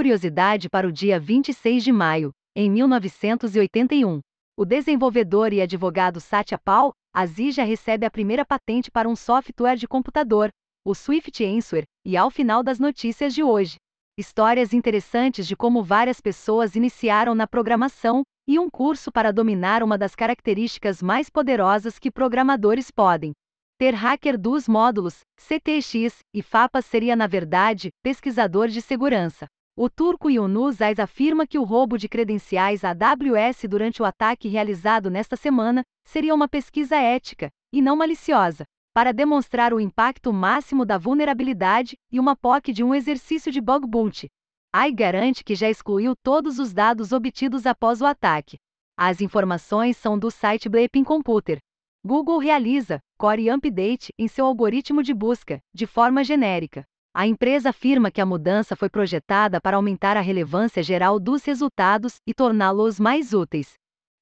Curiosidade para o dia 26 de maio, em 1981. O desenvolvedor e advogado Satya Paul Aziz já recebe a primeira patente para um software de computador, o Swift Answer, e ao final das notícias de hoje. Histórias interessantes de como várias pessoas iniciaram na programação e um curso para dominar uma das características mais poderosas que programadores podem. Ter hacker dos módulos, CTX e FAPA seria na verdade pesquisador de segurança. O turco Yunus Ais afirma que o roubo de credenciais AWS durante o ataque realizado nesta semana seria uma pesquisa ética, e não maliciosa, para demonstrar o impacto máximo da vulnerabilidade e uma POC de um exercício de bug bounty. AI garante que já excluiu todos os dados obtidos após o ataque. As informações são do site Bleeping Computer. Google realiza Core Update em seu algoritmo de busca, de forma genérica. A empresa afirma que a mudança foi projetada para aumentar a relevância geral dos resultados e torná-los mais úteis.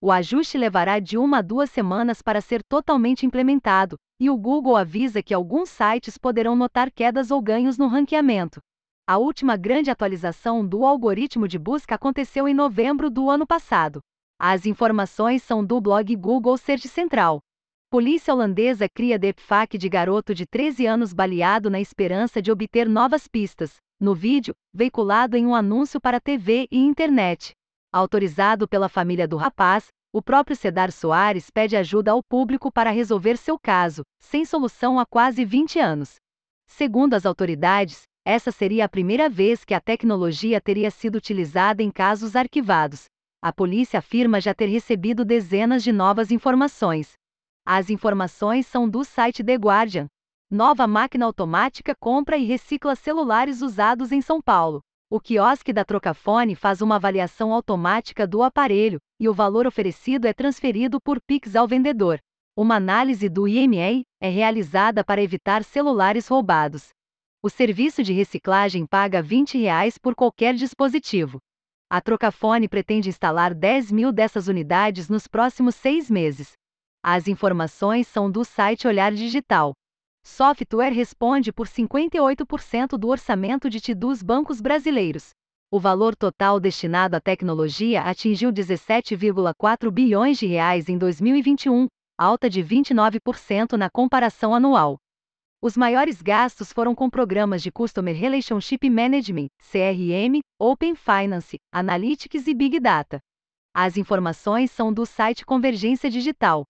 O ajuste levará de uma a duas semanas para ser totalmente implementado, e o Google avisa que alguns sites poderão notar quedas ou ganhos no ranqueamento. A última grande atualização do algoritmo de busca aconteceu em novembro do ano passado. As informações são do blog Google Search Central. Polícia holandesa cria deepfake de garoto de 13 anos baleado na esperança de obter novas pistas. No vídeo, veiculado em um anúncio para TV e internet. Autorizado pela família do rapaz, o próprio Cedar Soares pede ajuda ao público para resolver seu caso, sem solução há quase 20 anos. Segundo as autoridades, essa seria a primeira vez que a tecnologia teria sido utilizada em casos arquivados. A polícia afirma já ter recebido dezenas de novas informações, as informações são do site The Guardian. Nova máquina automática compra e recicla celulares usados em São Paulo. O quiosque da Trocafone faz uma avaliação automática do aparelho e o valor oferecido é transferido por Pix ao vendedor. Uma análise do IMEI é realizada para evitar celulares roubados. O serviço de reciclagem paga 20 reais por qualquer dispositivo. A Trocafone pretende instalar 10 mil dessas unidades nos próximos seis meses. As informações são do site Olhar Digital. Software responde por 58% do orçamento de TI dos bancos brasileiros. O valor total destinado à tecnologia atingiu 17,4 bilhões de reais em 2021, alta de 29% na comparação anual. Os maiores gastos foram com programas de Customer Relationship Management, CRM, Open Finance, Analytics e Big Data. As informações são do site Convergência Digital.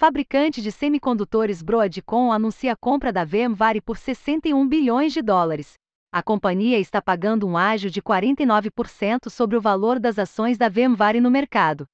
Fabricante de semicondutores Broadcom anuncia a compra da VMware por 61 bilhões de dólares. A companhia está pagando um ágio de 49% sobre o valor das ações da VMware no mercado.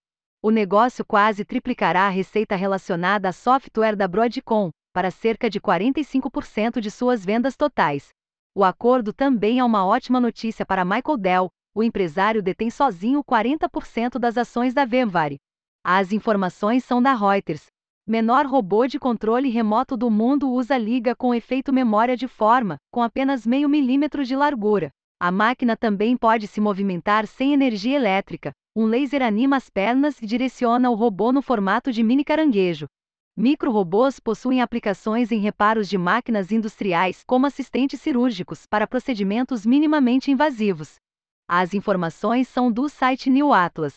O negócio quase triplicará a receita relacionada a software da Broadcom, para cerca de 45% de suas vendas totais. O acordo também é uma ótima notícia para Michael Dell, o empresário detém sozinho 40% das ações da VMware. As informações são da Reuters. Menor robô de controle remoto do mundo usa liga com efeito memória de forma, com apenas meio milímetro de largura. A máquina também pode se movimentar sem energia elétrica. Um laser anima as pernas e direciona o robô no formato de mini caranguejo. Micro-robôs possuem aplicações em reparos de máquinas industriais, como assistentes cirúrgicos, para procedimentos minimamente invasivos. As informações são do site New Atlas.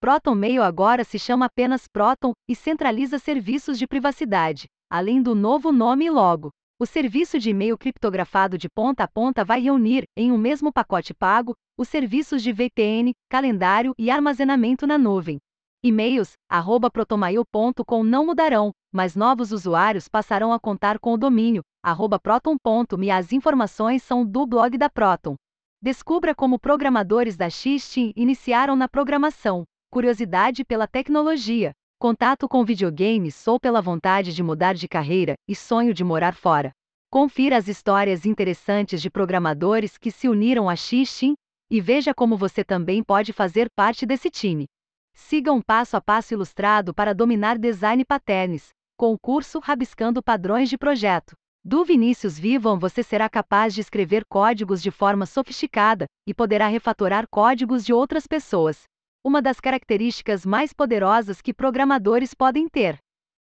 Proton Mail agora se chama apenas Proton e centraliza serviços de privacidade, além do novo nome e logo. O serviço de e-mail criptografado de ponta a ponta vai reunir, em um mesmo pacote pago, os serviços de VPN, calendário e armazenamento na nuvem. E-mails, arroba protomail.com não mudarão, mas novos usuários passarão a contar com o domínio, arroba proton.me. As informações são do blog da Proton. Descubra como programadores da XT iniciaram na programação curiosidade pela tecnologia, contato com videogames ou pela vontade de mudar de carreira e sonho de morar fora. Confira as histórias interessantes de programadores que se uniram a Xixin e veja como você também pode fazer parte desse time. Siga um passo a passo ilustrado para dominar design patterns, com o curso Rabiscando Padrões de Projeto. Do Vinícius Vivam você será capaz de escrever códigos de forma sofisticada e poderá refatorar códigos de outras pessoas uma das características mais poderosas que programadores podem ter.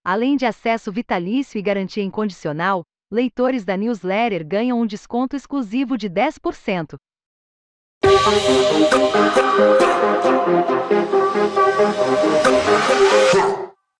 Além de acesso vitalício e garantia incondicional, leitores da newsletter ganham um desconto exclusivo de 10%. Música